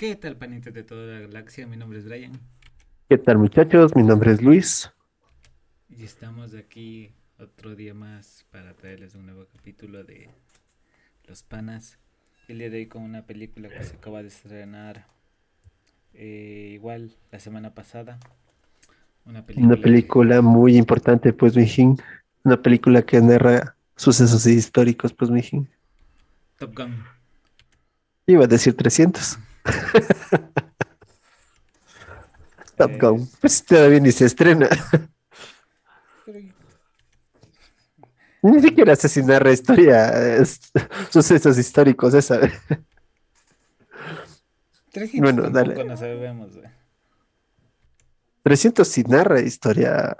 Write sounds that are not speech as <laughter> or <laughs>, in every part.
¿Qué tal, panitas de toda la galaxia? Mi nombre es Brian. ¿Qué tal muchachos? Mi nombre es Luis. Y estamos aquí otro día más para traerles un nuevo capítulo de Los Panas. El día de hoy con una película que se acaba de estrenar eh, igual la semana pasada. Una película, una película muy importante, pues, Mijin. Una película que narra sucesos históricos, pues, Mijin. Top Gun. Iba a decir 300. <laughs> Top Gun. Pues todavía ni se estrena. <laughs> Ni siquiera asesinar la historia, sucesos históricos, esa. 300 bueno, dale. no sabemos. 300 sí narra historia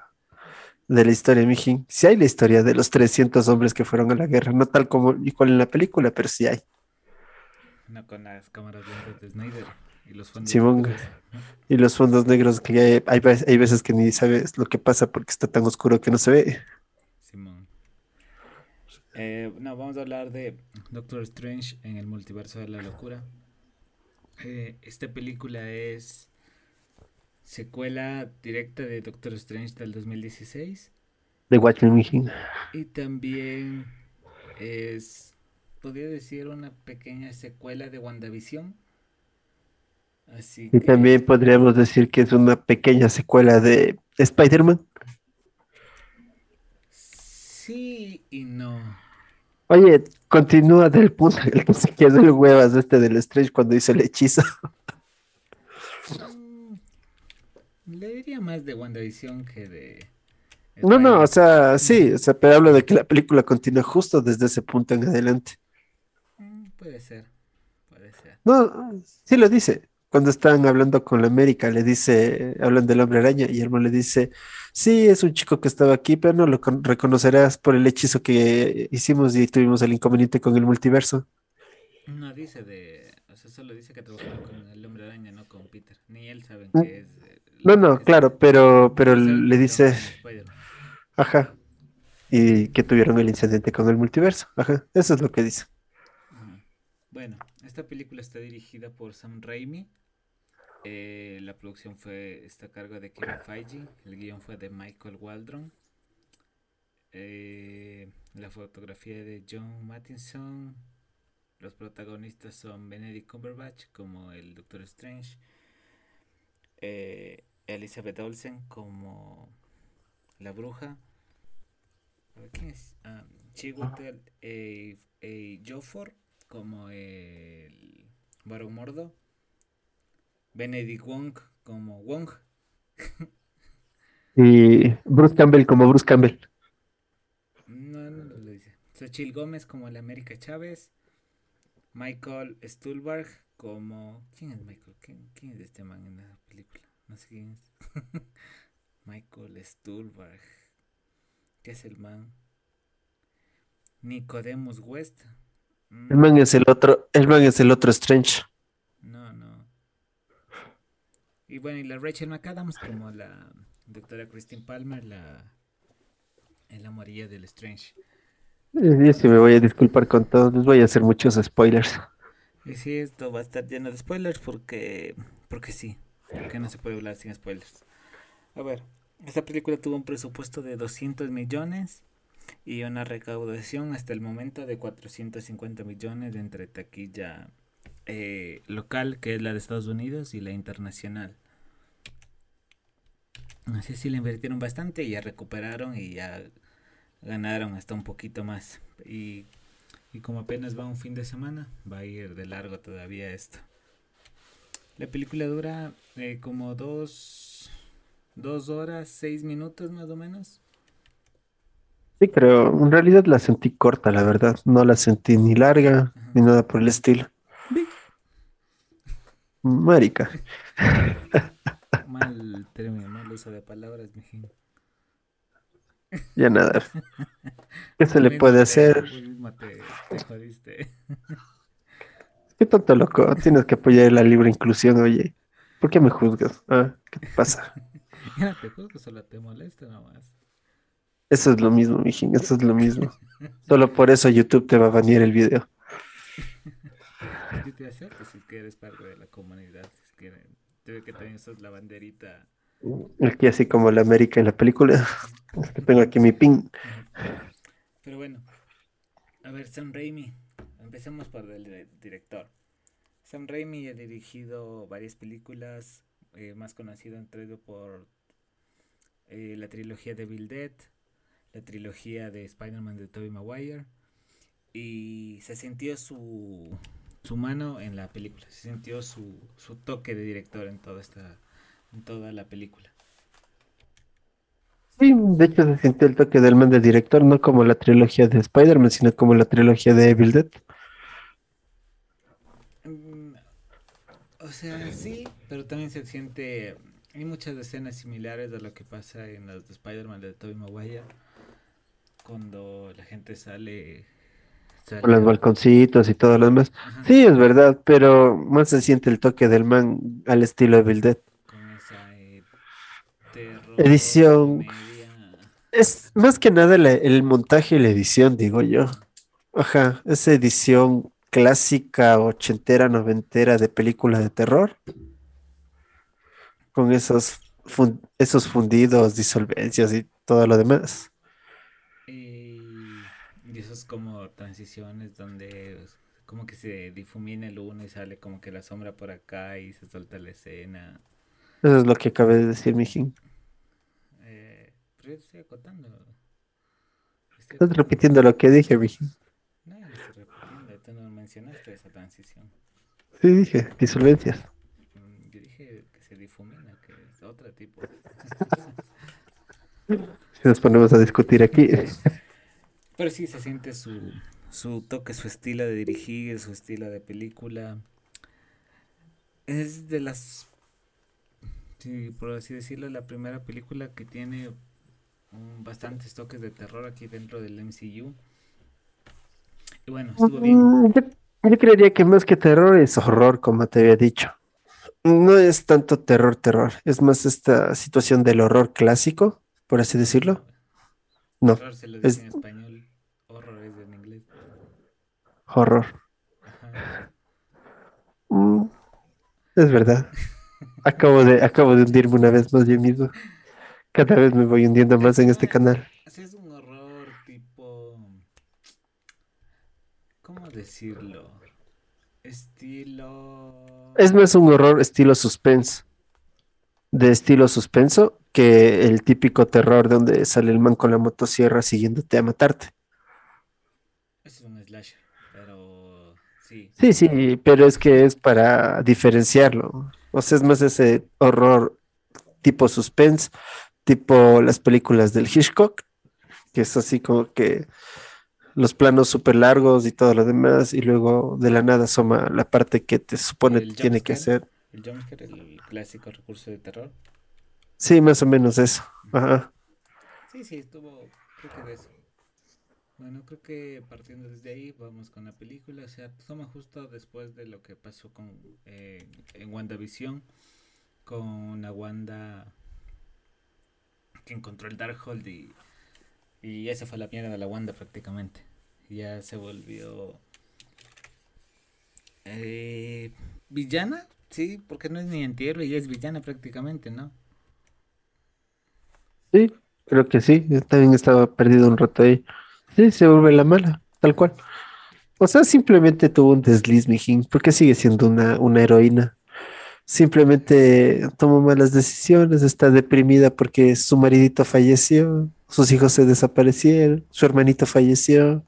de la historia, Mijin. Sí hay la historia de los 300 hombres que fueron a la guerra, no tal como igual en la película, pero sí hay. No con las cámaras de Snyder. Y los fondos negros. Y los fondos negros que hay, hay, veces que ni sabes lo que pasa porque está tan oscuro que no se ve. Simón. Eh, no, vamos a hablar de Doctor Strange en el multiverso de la locura. Eh, esta película es secuela directa de Doctor Strange del 2016. De Watchmen Y también es, podría decir, una pequeña secuela de WandaVision y también podríamos decir que es una pequeña secuela de Spider-Man. Sí y no. Oye, continúa del punto el que se quedó el huevas este del Strange cuando hizo el hechizo. Mm, le diría más de WandaVision que de. No, no, o sea, sí, o sea, pero hablo de que la película continúa justo desde ese punto en adelante. Puede ser, puede ser. No, sí lo dice cuando están hablando con la América, le dice, hablan del hombre araña y hermano le dice, sí, es un chico que estaba aquí, pero no lo reconocerás por el hechizo que hicimos y tuvimos el inconveniente con el multiverso. No dice de, o sea, solo dice que trabajaron con el hombre araña, no con Peter. Ni él sabe mm. que es. Eh, no, no, claro, pero, pero le dice, ajá, y que tuvieron el incidente con el multiverso, ajá, eso es lo que dice. Bueno, esta película está dirigida por Sam Raimi. Eh, la producción fue está a cargo de Kevin Feige, el guion fue de Michael Waldron, eh, la fotografía de John Mattinson, los protagonistas son Benedict Cumberbatch como el Doctor Strange, eh, Elizabeth Olsen como la bruja, ¿quién es? Ah, Chiwetel Jofford como el Barón Mordo. Benedict Wong como Wong. <laughs> y Bruce Campbell como Bruce Campbell. No, no lo dice. Xochil Gómez como el América Chávez. Michael Stuhlbarg como. ¿Quién es Michael? ¿Quién, es este man en la película? No sé quién es. <laughs> Michael Stuhlbarg. ¿Qué es el man? Nicodemus West. El man es el otro, el man es el otro Strange. Y bueno, y la Rachel McAdams como la doctora Christine Palmer, la, la amarilla del Strange. Yo sí me voy a disculpar con todos, les voy a hacer muchos spoilers. Y sí, esto va a estar lleno de spoilers porque, porque sí, porque no se puede hablar sin spoilers. A ver, esta película tuvo un presupuesto de 200 millones y una recaudación hasta el momento de 450 millones entre taquilla eh, local, que es la de Estados Unidos, y la internacional. Así sí le invirtieron bastante y ya recuperaron y ya ganaron hasta un poquito más. Y, como apenas va un fin de semana, va a ir de largo todavía esto. La película dura eh, como dos, dos horas, seis minutos más o menos. Sí, pero en realidad la sentí corta, la verdad. No la sentí ni larga ni nada por el estilo. Marica. <laughs> Mal término, mal uso de palabras, mijín. Ya nada. <laughs> ¿Qué se le puede hacer? <laughs> Qué tonto loco. Tienes que apoyar la libre inclusión, oye. ¿Por qué me juzgas? Ah, ¿Qué te pasa? Ya te juzgo, solo te molesta nomás. Eso es lo mismo, mijín. Eso es lo mismo. Solo por eso YouTube te va a banear el video. te acepto si que eres parte de la comunidad. Si que, debe que también sos la banderita. Aquí así como la América en la película. tengo aquí mi pin. Pero bueno, a ver, Sam Raimi. Empecemos por el director. Sam Raimi ha dirigido varias películas, eh, más conocido entre por eh, la trilogía de Bill Dead, la trilogía de Spider-Man de Tobey Maguire, y se sintió su, su mano en la película, se sintió su, su toque de director en toda esta en toda la película. Sí, de hecho se sintió el toque del man de director, no como la trilogía de Spider-Man, sino como la trilogía de Evil Dead. Mm, o sea, sí, pero también se siente. Hay muchas escenas similares a lo que pasa en las de Spider-Man de Tobey Maguire. Cuando la gente sale. Con los balconcitos y todo lo demás. Sí, es verdad, pero más se siente el toque del man al estilo Evil Dead. Con esa eh, edición. Es más que nada el montaje y la edición, digo yo. Ajá, esa edición clásica, ochentera, noventera de película de terror. Con esos, esos fundidos, disolvencias y todo lo demás. Como transiciones donde como que se difumina el uno y sale como que la sombra por acá y se suelta la escena. Eso es lo que acabé de decir, Mijín. Pero yo estoy acotando. Estás repitiendo lo que dije, Vicky. No, no estoy repitiendo. Tú no mencionaste esa transición. Sí, dije, disolvencias. Mm, yo dije que se difumina, que es otro tipo. si nos ponemos a discutir aquí. <laughs> Pero sí se siente su, su toque, su estilo de dirigir, su estilo de película. Es de las sí, por así decirlo, la primera película que tiene bastantes toques de terror aquí dentro del MCU. Y bueno, estuvo bien. Mm, yo, creería que más que terror es horror, como te había dicho. No es tanto terror, terror. Es más esta situación del horror clásico, por así decirlo. No. Es... en español. Horror es en inglés. Horror. Mm, es verdad. acabo de, acabo de hundirme una vez más yo mismo. Cada vez me voy hundiendo más en este canal. Es un horror tipo. ¿Cómo decirlo? Estilo. Es más un horror estilo suspense. De estilo suspenso que el típico terror donde sale el man con la motosierra siguiéndote a matarte. Es un slasher, pero sí. Sí, sí, pero es que es para diferenciarlo. O sea, es más ese horror tipo suspense tipo las películas del Hitchcock, que es así como que los planos súper largos y todo lo demás, y luego de la nada asoma la parte que te supone que tiene que hacer. ¿El jumpscare, el clásico recurso de terror? Sí, más o menos eso. Ajá. Sí, sí, estuvo, creo que de eso. Bueno, creo que partiendo desde ahí vamos con la película, o sea, toma justo después de lo que pasó con eh, en WandaVision, con la Wanda que encontró el Darkhold y, y esa fue la mierda de la Wanda prácticamente. Ya se volvió eh, villana, sí, porque no es ni entierro y es villana prácticamente, ¿no? Sí, creo que sí. También estaba perdido un rato ahí. Sí, se vuelve la mala, tal cual. O sea, simplemente tuvo un desliz, mijín, porque sigue siendo una, una heroína simplemente tomó malas decisiones, está deprimida porque su maridito falleció, sus hijos se desaparecieron, su hermanito falleció.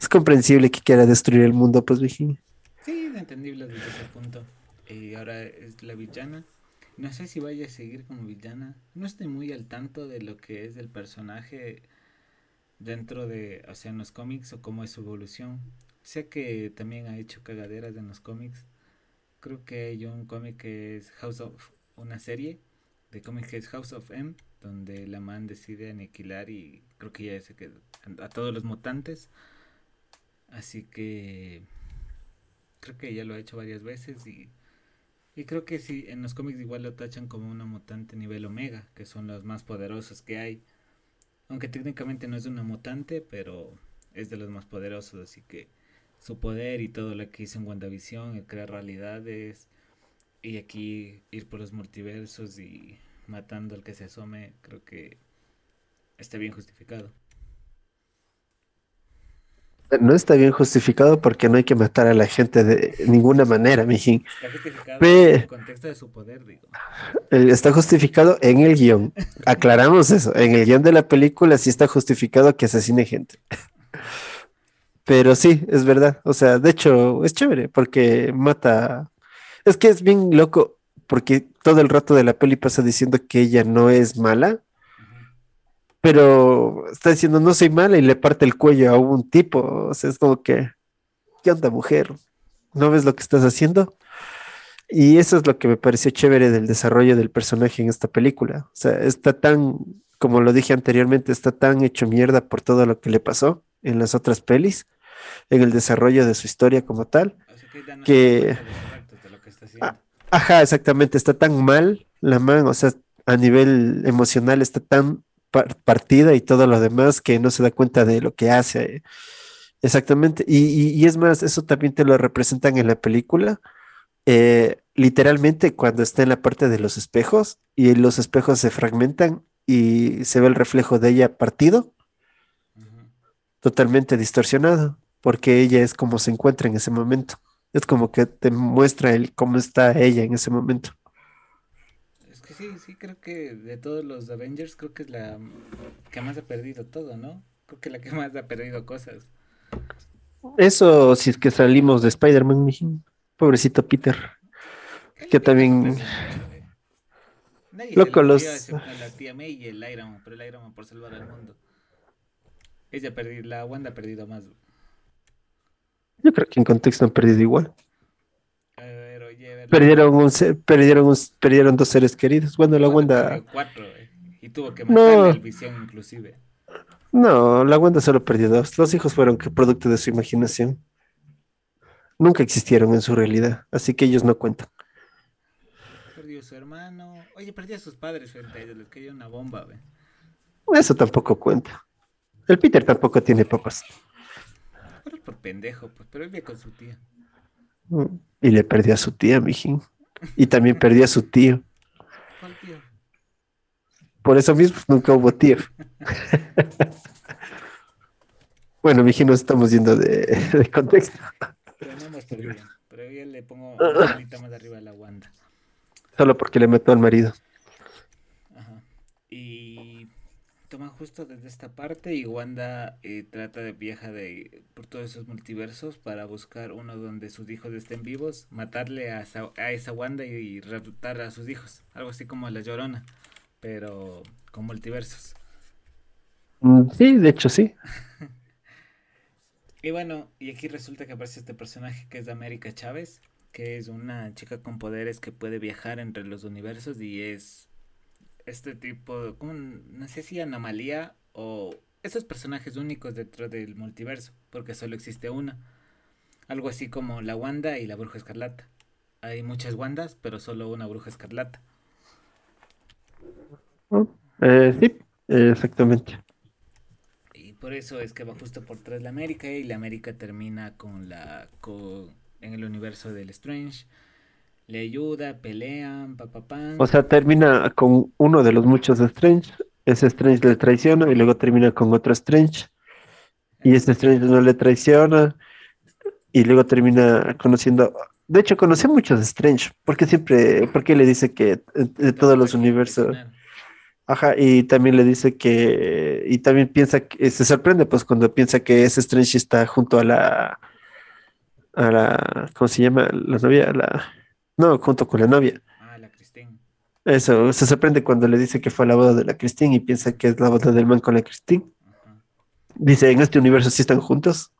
Es comprensible que quiera destruir el mundo, pues Virginia. Sí, es entendible desde ese punto. Y ahora es la villana. No sé si vaya a seguir como villana. No estoy muy al tanto de lo que es el personaje dentro de, o sea, en los cómics o cómo es su evolución. Sé que también ha hecho cagaderas en los cómics creo que hay un cómic que es House of, una serie de cómic que es House of M, donde la man decide aniquilar y creo que ya se quedó a todos los mutantes. Así que creo que ya lo ha hecho varias veces y, y creo que sí, en los cómics igual lo tachan como una mutante nivel omega, que son los más poderosos que hay. Aunque técnicamente no es una mutante, pero es de los más poderosos, así que su poder y todo lo que hizo en WandaVision, el crear realidades y aquí ir por los multiversos y matando al que se asome, creo que está bien justificado. No está bien justificado porque no hay que matar a la gente de ninguna manera, mijín. Está justificado en el contexto de su poder, digo. Está justificado en el guion. Aclaramos eso. En el guion de la película sí está justificado que asesine gente. Pero sí, es verdad. O sea, de hecho, es chévere porque mata. Es que es bien loco porque todo el rato de la peli pasa diciendo que ella no es mala pero está diciendo no soy mala y le parte el cuello a un tipo. O sea, es como que, ¿qué onda, mujer? ¿No ves lo que estás haciendo? Y eso es lo que me pareció chévere del desarrollo del personaje en esta película. O sea, está tan, como lo dije anteriormente, está tan hecho mierda por todo lo que le pasó en las otras pelis, en el desarrollo de su historia como tal, que... ajá, exactamente, está tan mal la man, o sea, a nivel emocional está tan partida y todo lo demás que no se da cuenta de lo que hace. Exactamente. Y, es más, eso también te lo representan en la película. Eh, literalmente cuando está en la parte de los espejos y los espejos se fragmentan y se ve el reflejo de ella partido, totalmente distorsionado, porque ella es como se encuentra en ese momento. Es como que te muestra el cómo está ella en ese momento sí, sí, creo que de todos los Avengers, creo que es la que más ha perdido todo, ¿no? Creo que la que más ha perdido cosas. Eso, si es que salimos de Spider-Man, pobrecito Peter. Que también. Nadie Loco, los. La tía May y el Iron Man, pero el Iron Man por salvar al mundo. Ella perdido, la Wanda ha perdido más. Yo creo que en contexto han perdido igual. Perdieron, un, perdieron, perdieron dos seres queridos. Bueno, la Wanda. Cuatro, eh, y tuvo que matar no. visión, inclusive. No, la Wanda solo perdió dos. Los hijos fueron producto de su imaginación. Nunca existieron en su realidad, así que ellos no cuentan. Perdió su hermano. Oye, perdió a sus padres frente a ellos, les cayó una bomba, ¿ve? Eso tampoco cuenta. El Peter tampoco tiene papás. Pero por pendejo, pues, pero él vive con su tía. Y le perdió a su tía, mijín. Y también perdió a su tío. ¿Cuál tío? Por eso mismo nunca hubo tío. <laughs> bueno, mijín, nos estamos yendo de, <laughs> contexto. Pero no perdido. Pero yo le pongo una más arriba a la Wanda. Solo porque le mató al marido. Ajá. Y toman justo desde esta parte y Wanda eh, trata de viajar de, por todos esos multiversos para buscar uno donde sus hijos estén vivos, matarle a, esa Wanda y, y a sus hijos. Algo así como la Llorona, pero con multiversos. Mm, sí, de hecho sí. <laughs> y bueno, y aquí resulta que aparece este personaje que es de América Chávez, que es una chica con poderes que puede viajar entre los universos y es este tipo, como, no sé si anomalía o esos personajes únicos dentro del multiverso, porque solo existe una. Algo así como la Wanda y la Bruja Escarlata. Hay muchas Wandas, pero solo una Bruja Escarlata. Oh, eh, sí, exactamente. Y por eso es que va justo por tras la América y la América termina con la con, en el universo del Strange le ayuda, pelean, papá. O sea, termina con uno de los muchos Strange. Ese Strange le traiciona y luego termina con otro Strange. Y ese Strange no le traiciona. Y luego termina conociendo. De hecho, conoce muchos Strange. Porque siempre. Porque le dice que de todos los universos. Ajá, y también le dice que. Y también piensa que. Se sorprende, pues, cuando piensa que ese Strange está junto a la. A la. ¿Cómo se llama? La novia. La no, junto con la novia. Ah, la Christine. Eso, se sorprende cuando le dice que fue a la boda de la Christine y piensa que es la boda del man con la Christine. Dice, en este universo sí están juntos.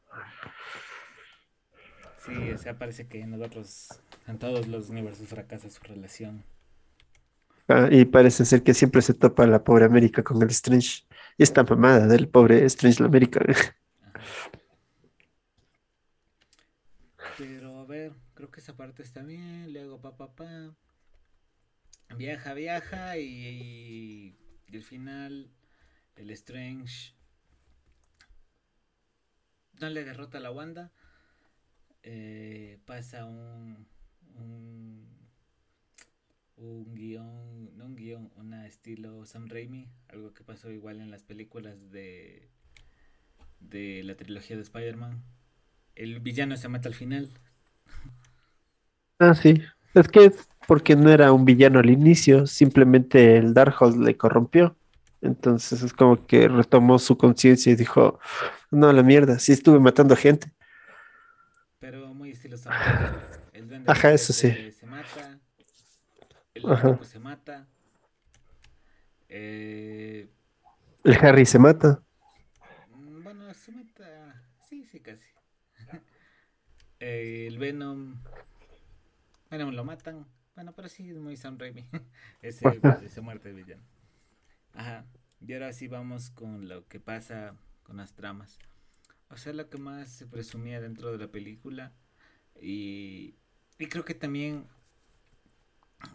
Sí, o sea, parece que en nosotros, en todos los universos fracasa su relación. Ah, y parece ser que siempre se topa la pobre América con el Strange. Y esta mamada del pobre Strange la América. Que esa parte está bien, luego pa pa. Viaja, viaja y, al final el Strange no le derrota a la Wanda, eh, pasa un, un, un guion, no un guion, una estilo Sam Raimi, algo que pasó igual en las películas de, de la trilogía de Spider-Man. El villano se mata al final. <laughs> Ah, sí. Es que porque no era un villano al inicio, simplemente el Darkhold le corrompió. Entonces es como que retomó su conciencia y dijo, no, la mierda, sí estuve matando gente. Pero muy estilo. El Duende Ajá, eso sí. se, se mata. El Ajá. Se mata. Eh, El Harry se mata. Mm, Bueno, se mata. Sí, sí, casi. <laughs> Eh, el Venom. Venom lo matan. Bueno, pero sí es muy Sam Raimi. <laughs> ese, <laughs> muerte de villano. Ajá. Y ahora sí vamos con lo que pasa con las tramas. O sea, lo que más se presumía dentro de la película. Y, y creo que también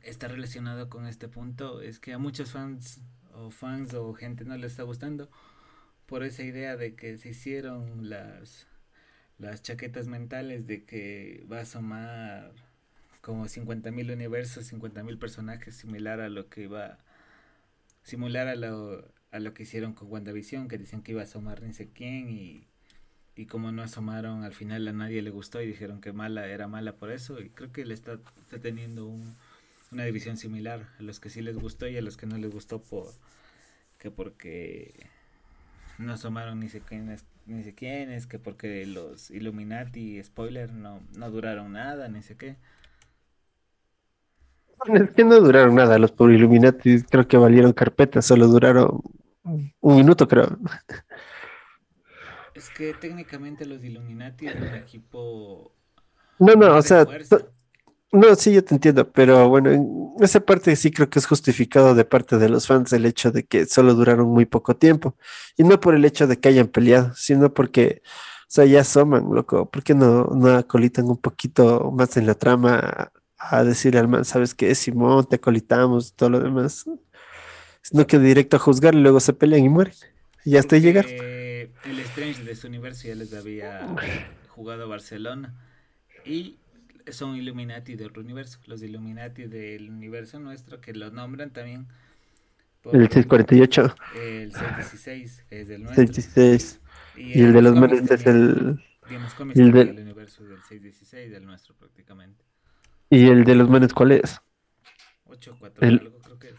está relacionado con este punto. Es que a muchos fans o fans o gente no les está gustando por esa idea de que se hicieron las, las chaquetas mentales de que va a asomar como 50.000 universos, 50.000 personajes, similar a lo que iba simular a lo, a lo que hicieron con WandaVision, que decían que iba a asomar ni sé quién y, y como no asomaron, al final a nadie le gustó y dijeron que mala era mala por eso y creo que le está, está teniendo un, una división similar a los que sí les gustó y a los que no les gustó por que porque no asomaron ni sé quiénes, ni sé quiénes, que porque los Illuminati, spoiler, no, no duraron nada, ni sé qué. <laughs> Es que no duraron nada los por Illuminati, creo que valieron carpeta, solo duraron un minuto, creo. Es que técnicamente los Illuminati eran un equipo No, no, o sea, no, sí, yo te entiendo, pero bueno, en esa parte sí creo que es justificado de parte de los fans el hecho de que solo duraron muy poco tiempo. Y no por el hecho de que hayan peleado, sino porque, o sea, ya asoman, loco. ¿Por qué no, no acolitan un poquito más en la trama a, decirle al man, ¿sabes qué, Simón? Te acolitamos, todo lo demás. Sino que directo a juzgar y luego se pelean y mueren. Y hasta llegar. El Strange de su universo ya les había jugado a Barcelona. Y son Illuminati de otro universo. Los Illuminati del universo nuestro, que los nombran también por El 648, el 616, que es del nuestro. 66. Y el en de los manes es el. y y el del- el universo del 616, del nuestro prácticamente. ¿Y el de los manes cuál es? 84 El- algo creo que es.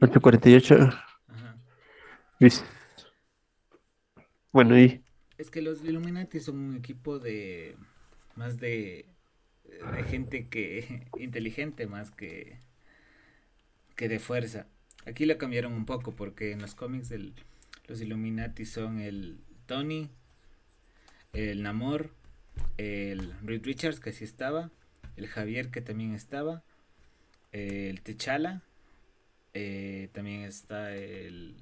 848. Ajá. Luis. Bueno, y Es que los Illuminati son un equipo de más de, de gente que <laughs> inteligente más que que de fuerza. Aquí lo cambiaron un poco porque en los cómics el- los Illuminati son el Tony, el Namor, el Reed Richards que sí estaba, el Javier que también estaba, el T'Challa, eh, también está el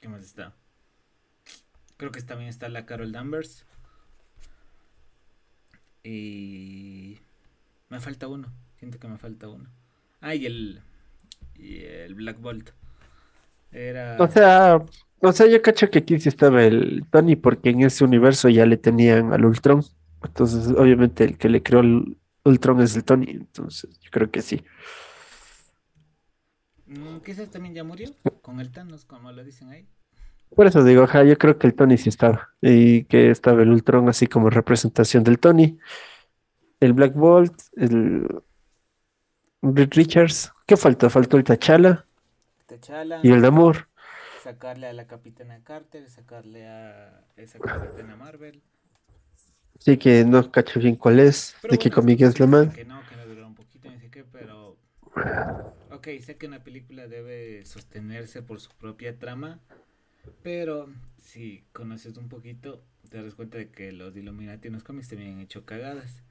¿qué más está? Creo que también está la Carol Danvers. Y me falta uno. Siento que me falta uno. Ah, y el y el Black Bolt. Era o sea, o sea, yo cacho que aquí sí estaba el Tony porque en ese universo ya le tenían al Ultron. Entonces, obviamente el que le creó el Ultron es el Tony. Entonces, yo creo que sí. Mm, quizás también ya murió con el Thanos, como lo dicen ahí. Por eso digo, ajá, yo creo que el Tony sí estaba. Y que estaba el Ultron así como representación del Tony. El Black Bolt, el Reed Richards. ¿Qué faltó? Faltó el T'Challa T'Challa, y el Namor. sacarle a la Capitana Carter, sacarle a esa Capitana Marvel. Así que no cacho bien cuál es, Pero de qué bueno, cómic estos es la man. Que no, que no duró un poquito, ni sé qué, pero. Ok, sé que una película debe sostenerse por su propia trama, pero si conoces un poquito, te das cuenta de que los Illuminati en los cómics también han hecho cagadas,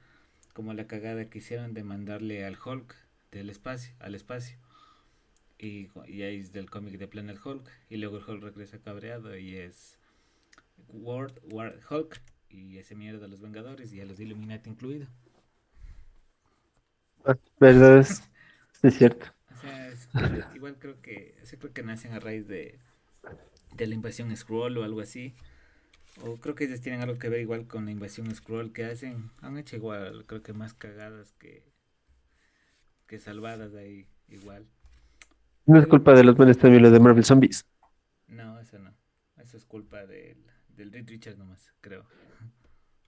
como la cagada que hicieron de mandarle al Hulk del espacio, al espacio. Y, y ahí es del cómic de Planet Hulk, y luego el Hulk regresa cabreado y es World War Hulk, y ese mierda de los Vengadores y a los Illuminati incluido. Ah, ¿Verdad? <laughs> Es, es cierto. O sea, es- igual creo que, sí creo que nacen a raíz de, de la invasión Skrull o algo así. O creo que ellos tienen algo que ver igual con la invasión scroll que hacen. Han hecho igual, creo que más cagadas que, que salvadas ahí, igual. No es culpa de los manes también lo de Marvel Zombies. No, eso no. Eso es culpa del, del Reed Richards nomás, creo.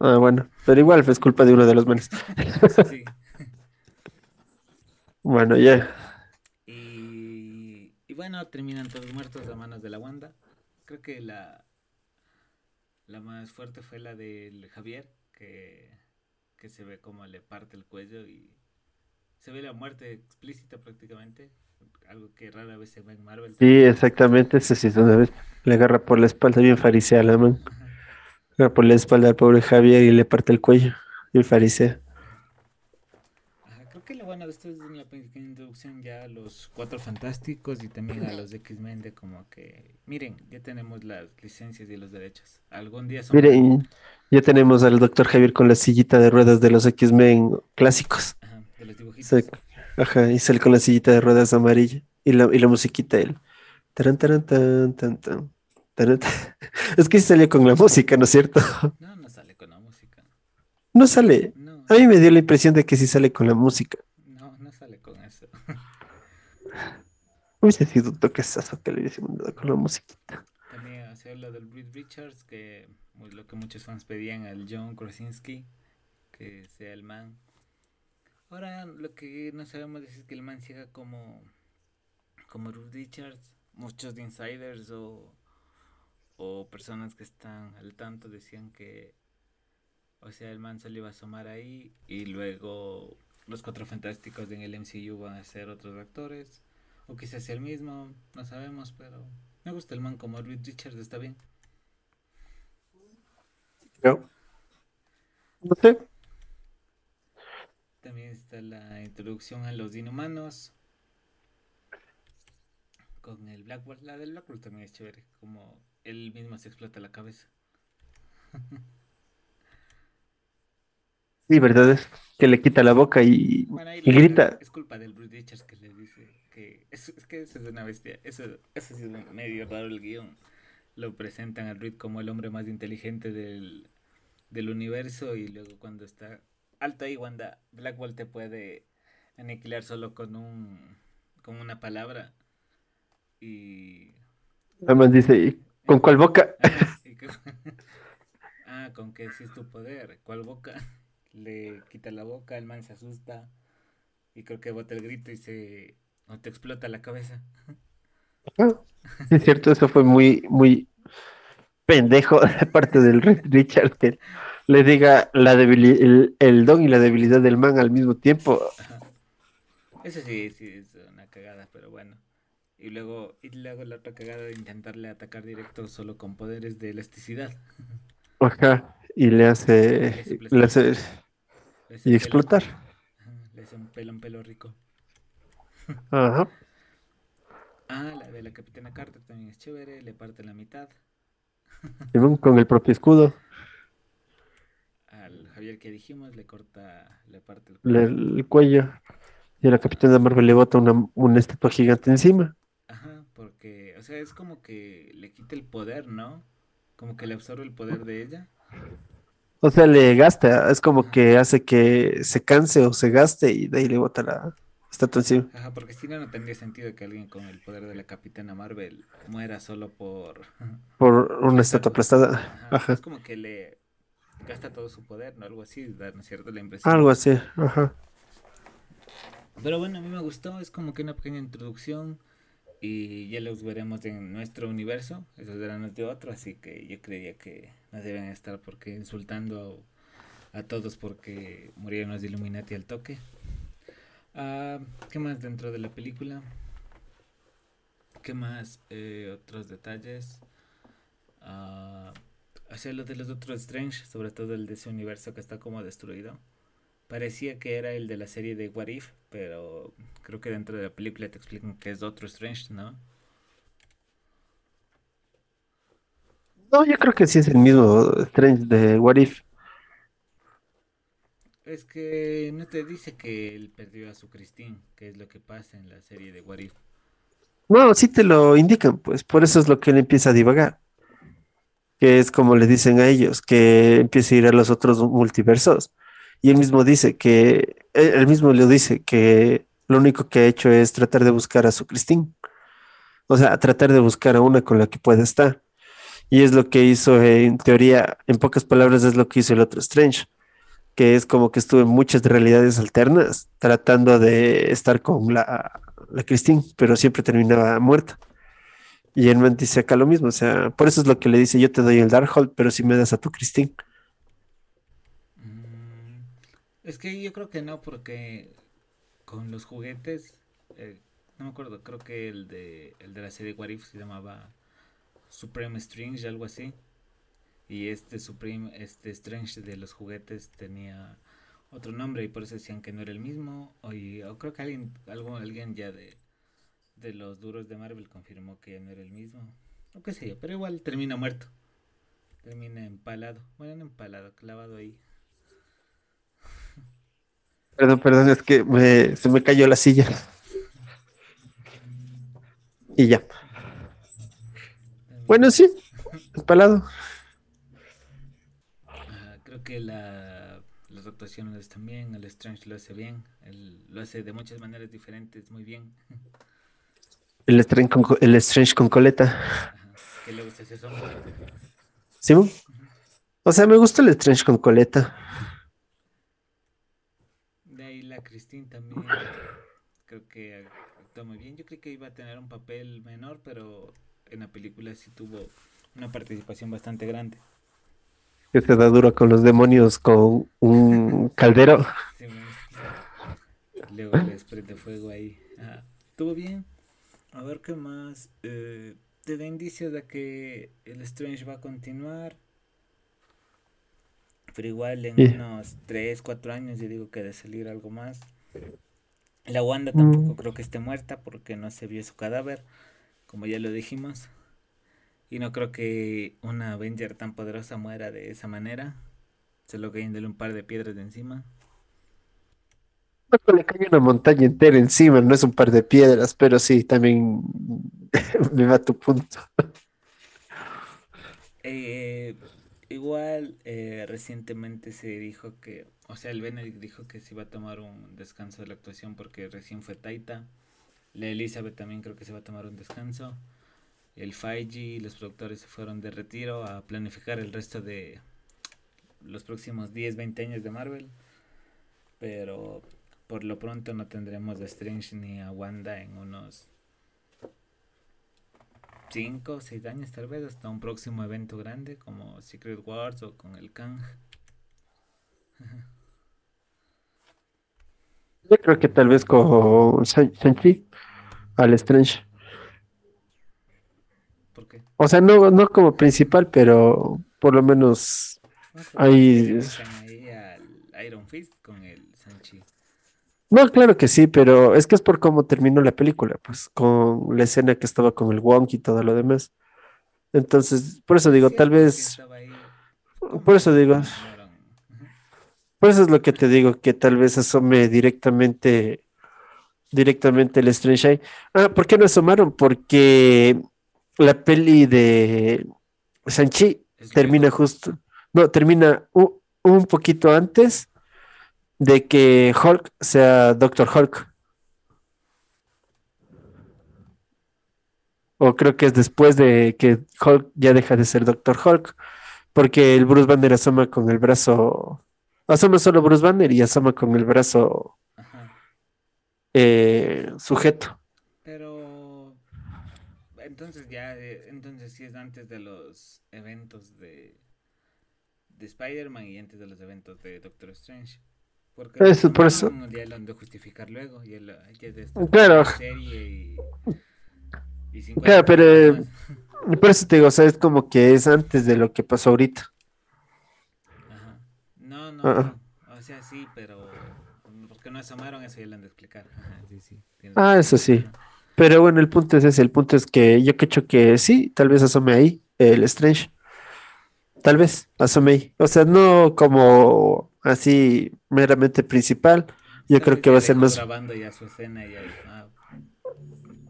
Ah, bueno, pero igual es culpa de uno de los manes. <laughs> sí. <laughs> Bueno, ya. Y, y bueno, terminan todos muertos a manos de la Wanda. Creo que la, la más fuerte fue la del Javier, que, que se ve como le parte el cuello y se ve la muerte explícita prácticamente. Algo que rara vez se ve en Marvel. Sí, exactamente. Ese sí, una vez le agarra por la espalda bien farisea la man. Agarra por la espalda al pobre Javier y le parte el cuello. Bien farisea que lo bueno de esto es una pequeña introducción ya a los cuatro fantásticos y también a los X-Men de como que, miren, ya tenemos las licencias y los derechos. Algún día son... Miren, ya tenemos al doctor Javier con la sillita de ruedas de los X-Men clásicos. Ajá, de los dibujitos. ajá, y sale con la sillita de ruedas amarilla y la, y la musiquita él. Taran, taran, tan, tan, tan. <laughs> Es que salió con la música, ¿no es cierto? No, no sale con la música. No sale. A mí me dio la impresión de que sí sale con la música. No, no sale con eso. <laughs> Hubiese sido un toquezazo que le hubiese mandado con la musiquita. También se habla del Reed Richards, que lo que muchos fans pedían al John Krasinski, que sea el man. Ahora lo que no sabemos es que el man siga como, como Reed Richards. Muchos de insiders o, o personas que están al tanto decían que o sea, el man solo iba a asomar ahí y luego los cuatro fantásticos en el MCU van a ser otros actores. O quizás sea el mismo, no sabemos, pero me gusta el man como Reed Richards, está bien. No. No sé. También está la introducción a los inhumanos. Con el Blackboard. La del Blackboard también es chévere. Como él mismo se explota la cabeza. Sí, verdad es que le quita la boca y, grita. Es culpa del Bruce Richards que le dice que es, es que eso es una bestia. Eso, eso sí es medio raro el guion. Lo presentan a Reed como el hombre más inteligente del, del universo y luego cuando está alto ahí, Wanda, Blackwell te puede aniquilar solo con un con una palabra y además dice con cuál boca <laughs> <laughs> <laughs> ah con qué es tu poder cuál boca le quita la boca, el man se asusta y creo que bota el grito y se o te explota la cabeza. es cierto, eso fue muy, muy pendejo de parte del Richard que le diga la el, el, don y la debilidad del man al mismo tiempo. Eso sí, sí, es una cagada, pero bueno. Y luego, y luego la otra cagada de intentarle atacar directo solo con poderes de elasticidad. Ajá, y le hace, le hace y explotar. Le hace un pelo, un pelo rico. Ajá. <laughs> Ah, la de la Capitana Carter también es chévere, le parte la mitad. <laughs> con el propio escudo. Al Javier que dijimos le corta, le parte el cuello. el cuello. Y a la Capitana Marvel le bota una, una estatua gigante encima. Porque, o sea, es como que le quita el poder, ¿no? Como que le absorbe el poder de ella. O sea, le gasta, es como que hace que se canse o se gaste y de ahí le bota la estatua encima. Ajá, porque si no, no tendría sentido que alguien con el poder de la Capitana Marvel muera solo por... <laughs> Por una estatua aplastada. Ajá, Es como que le gasta todo su poder, ¿no? Algo así, ¿no es cierto? La impresión. Algo así, ajá. Pero bueno, a mí me gustó, es como que una pequeña introducción y ya los veremos en nuestro universo, esos eran de otro, así que yo creía que no deben estar porque insultando a, todos porque murieron los Illuminati al toque. Uh, ¿Qué más dentro de la película? ¿Qué más? Eh, otros detalles. Uh, hacia lo de los otros Strange, sobre todo el de ese universo que está como destruido. Parecía que era el de la serie de What If, pero creo que dentro de la película te explican que es otro Strange, ¿no? No, yo creo que sí es el mismo Strange de What If. Es que no te dice que él perdió a su Christine, que es lo que pasa en la serie de What If. No, sí te lo indican, pues por eso es lo que él empieza a divagar. que es como le dicen a ellos, que empiece a ir a los otros multiversos. Y él mismo dice que, él mismo le dice que lo único que ha hecho es tratar de buscar a su Christine. O sea, tratar de buscar a una con la que pueda estar. Y es lo que hizo, en teoría, en pocas palabras, es lo que hizo el otro Strange, que es como que estuvo en muchas realidades alternas, tratando de estar con la, la Christine, pero siempre terminaba muerta. Y él me dice acá lo mismo, o sea, por eso es lo que le dice, yo te doy el Darkhold, pero si me das a tu Christine. Mm, es que yo creo que no, porque con los juguetes, eh, no me acuerdo, creo que el de, el de la serie What If se llamaba Supreme Strange, algo así. Y este Supreme, este Strange de los juguetes tenía otro nombre y por eso decían que no era el mismo. O, o creo que alguien, algo, alguien ya de, de los duros de Marvel confirmó que ya no era el mismo. O qué sé yo, pero igual termina muerto. Termina empalado. Bueno, no empalado, clavado ahí. Perdón, perdón, es que me, se me cayó la silla. Y ya. Bueno, sí, empalado. Ah, creo que la, las actuaciones también, el Strange lo hace bien, lo hace de muchas maneras diferentes, muy bien. El Strange con, el Strange con coleta. ¿Qué le gusta ese ¿Sí? O sea, me gusta el Strange con coleta. De ahí la Christine también. Creo que actuó muy bien. Yo creí que iba a tener un papel menor, pero en la película sí tuvo una participación bastante grande. Que se da duro con los demonios con un <laughs> caldero. Luego les prende fuego ahí. Ah, estuvo bien. A ver qué más. Eh, te da indicios de que el Strange va a continuar. Pero igual en unos 3, 4 años yo digo que de salir algo más. La Wanda tampoco mm. creo que esté muerta porque no se vio su cadáver como ya lo dijimos. Y no creo que una Avenger tan poderosa muera de esa manera. Solo cayéndole un par de piedras de encima. No le cae una montaña entera encima, no es un par de piedras, pero sí, también <laughs> me va tu punto. Eh, igual eh, recientemente se dijo que, o sea, el Benedict dijo que se iba a tomar un descanso de la actuación porque recién fue Taita. La Elizabeth también creo que se va a tomar un descanso. El 5G, los productores se fueron de retiro a planificar el resto de los próximos 10, 20 años de Marvel. Pero por lo pronto no tendremos a Strange ni a Wanda en unos 5 o 6 años tal vez hasta un próximo evento grande como Secret Wars o con el Kang. Yo creo que tal vez con Shang-Chi al Strange. ¿Por qué? O sea, no, no como principal, pero por lo menos ahí... al Iron Fist con el. No, claro que sí, pero es que es por cómo terminó la película, pues con la escena que estaba con el Wonk y todo lo demás. Entonces, por eso digo, tal vez... Por eso digo... Por eso es lo que te digo, que tal vez asome directamente directamente el Strange Ah, ¿por qué no asomaron? Porque la peli de Sanchi termina justo, no, termina un, poquito antes de que Hulk sea Doctor Hulk. O creo que es después de que Hulk ya deja de ser Doctor Hulk, porque el Bruce Banner asoma con el brazo, asoma solo Bruce Banner y asoma con el brazo eh, sujeto. Pero entonces ya, eh, entonces sí es antes de los eventos de, de Spider-Man y antes de los eventos de Doctor Strange. Porque eso, por eso. Ya lo han de justificar luego. Y el, claro. Serie y, claro, pero por eso te digo, o sea, es como que es antes de lo que pasó ahorita. Ajá. No, no, o sea, sí, pero no asomaron, eso ya lo han de explicar. ah, eso sí. Pero bueno, el punto es ese, el punto es que yo creo que sí, tal vez asome ahí el Strange. Tal vez asome ahí. O sea, no como así meramente principal. Yo creo que, va a ser más. Grabando ya su escena y ah.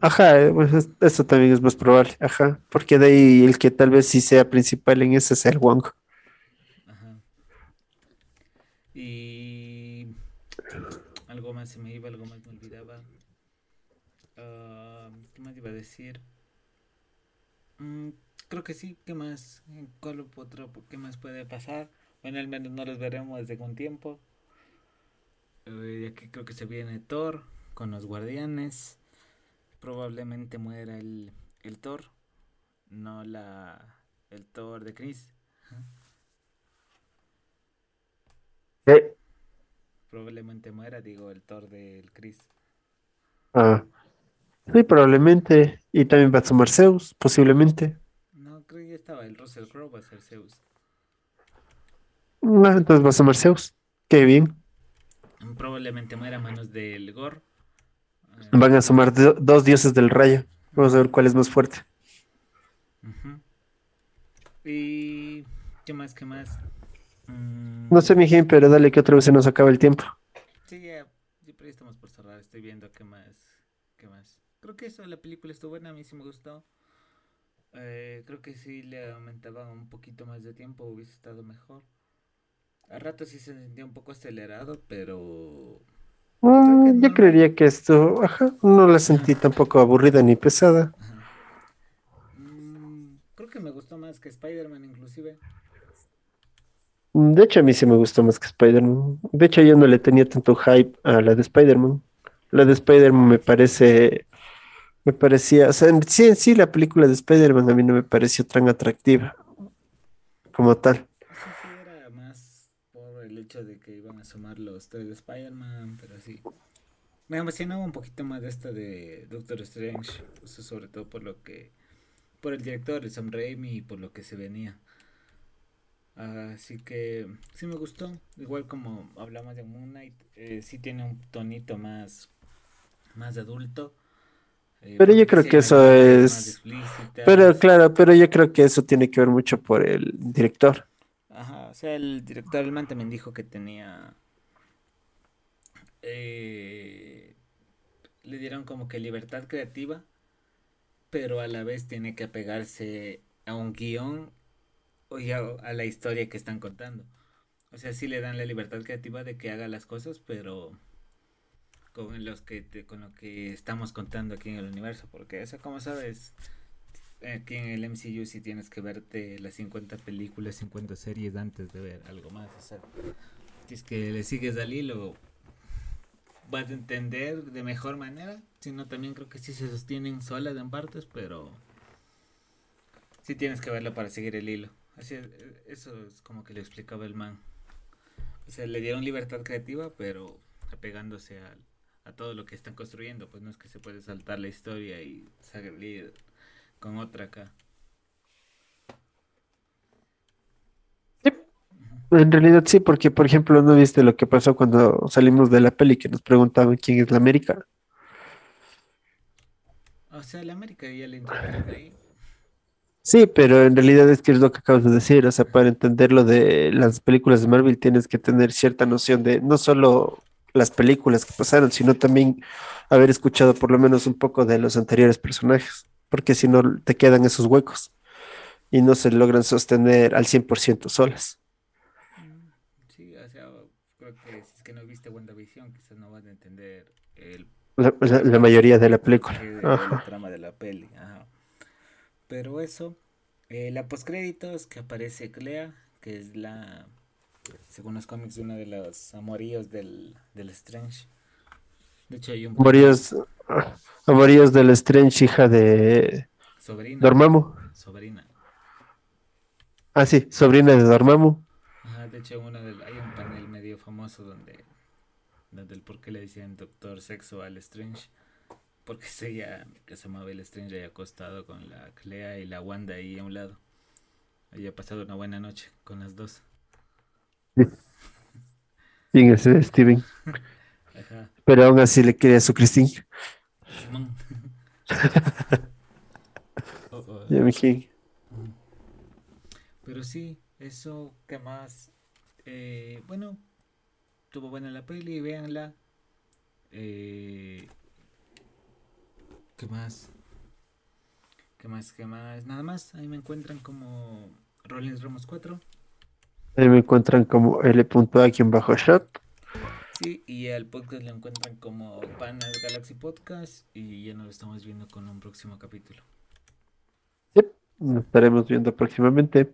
Ajá, eh, pues es- eso también es más probable, ajá, porque de ahí el que tal vez sí sea principal en ese es el Wong. Ajá. Y algo más se me iba, algo más me olvidaba. Ah, ¿qué más iba a decir? Mm, creo que sí, ¿qué más? ¿En ¿Cuál otro, qué más puede pasar? Bueno, al menos no los veremos desde un tiempo. Eh, ya que creo que se viene Thor con los guardianes. Probablemente muera el, el Thor, no la el Thor de Chris. Sí. Probablemente muera, digo, el Thor del Chris. Ah, sí, probablemente. Y también va a sumar Zeus, posiblemente. No, creo que ya estaba el Russell Crowe va a ser Zeus. Entonces va a sumar Zeus. Qué bien. Probablemente muera a manos del Gore. Eh, Van a sumar do- dos dioses del rayo. Vamos a ver cuál es más fuerte. Y qué más, qué más. Mm, No sé, mijín, pero dale que otra vez se nos acaba el tiempo. Sí, ya, ya por ahí estamos por cerrar. Estoy viendo qué más, qué más. Creo que eso, la película estuvo buena, a mí sí me gustó. Eh, creo que si le aumentaban un poquito más de tiempo hubiese estado mejor. A rato sí se sentía un poco acelerado, pero Ah, yo creería que esto, ajá, no la sentí tampoco aburrida ni pesada. Mm, creo que me gustó más que Spider-Man inclusive. De hecho, a mí sí me gustó más que Spider-Man. De hecho, yo no le tenía tanto hype a la de Spider-Man. La de Spider-Man me parece, me parecía, o sea, en sí, en sí la película de Spider-Man a mí no me pareció tan atractiva como tal. Eso sí era más por el hecho de que los tres de Spider-Man, pero sí. Me emocionaba un poquito más de esta de Doctor Strange, sobre todo por lo que, por el director, el Sam Raimi y por lo que se venía. Así que sí me gustó, igual como hablamos de Moon Knight, eh, sí tiene un tonito más, más adulto. eh, Pero yo creo que eso es-. Pero claro, pero yo creo que eso tiene que ver mucho por el director. Ajá, o sea, el director Alman también dijo que tenía. Eh, le dieron como que libertad creativa, pero a la vez tiene que apegarse a un guion o ya a la historia que están contando. O sea, sí le dan la libertad creativa de que haga las cosas, pero con los que te- con lo que estamos contando aquí en el universo, porque eso como sabes, aquí en el MCU sí tienes que verte las 50 películas, 50 series antes de ver algo más. O sea, es que le sigues al hilo, vas a entender de mejor manera. Si no, también creo que sí se sostienen solas en partes, pero sí tienes que verlo para seguir el hilo. Así es, eh, eso es como que le explicaba el man. O sea, le dieron libertad creativa, pero apegándose a, a todo lo que están construyendo. Pues no es que se puede saltar la historia y salir con otra acá. En realidad sí, porque por ejemplo, ¿no viste lo que pasó cuando salimos de la peli que nos preguntaban quién es la América? O sea, la América ya le introdujeron ahí. Sí, pero en realidad es que es lo que acabas de decir, o sea, para entender lo de las películas de Marvel tienes que tener cierta noción de no solo las películas que pasaron, sino también haber escuchado por lo menos un poco de los anteriores personajes, porque si no te quedan esos huecos y no se logran sostener al 100% solas. Mm, Sí, o sea, creo que si es que no quizás no vas a entender el La, la- la mayoría de la película. de la trama de la peli. Ajá. Pero eso, eh, la postcréditos que aparece Clea, que es la, según los cómics, una de los amoríos del, del Strange. De hecho, hay un Amoríos, amoríos del Strange, hija de sobrina, Dormammu. sobrina. Ah, sí, sobrina de Dormammu. Ajá, de hecho, uno del- hay un panel medio famoso donde, donde el por qué le decían Doctor Sexo al Strange. Porque se ya, que se llamaba el Strange ahí acostado con la Clea y la Wanda ahí a un lado. Había pasado una buena noche con las dos. Bien, ese Steven. Ajá, Pero aún así le quería a su Christine. <laughs> Oh, oh. Ya me dije, Pero sí, eso, ¿qué más? Eh, bueno, tuvo buena la peli, véanla. Eh, ¿Qué más? ¿Qué más? ¿Qué más? Nada más. Ahí me encuentran como Rollins Ramos 4. Ahí me encuentran como bajo shot Sí, y al podcast lo encuentran como Panas Galaxy Podcast y ya nos estamos viendo con un próximo capítulo. Sí, nos estaremos viendo próximamente.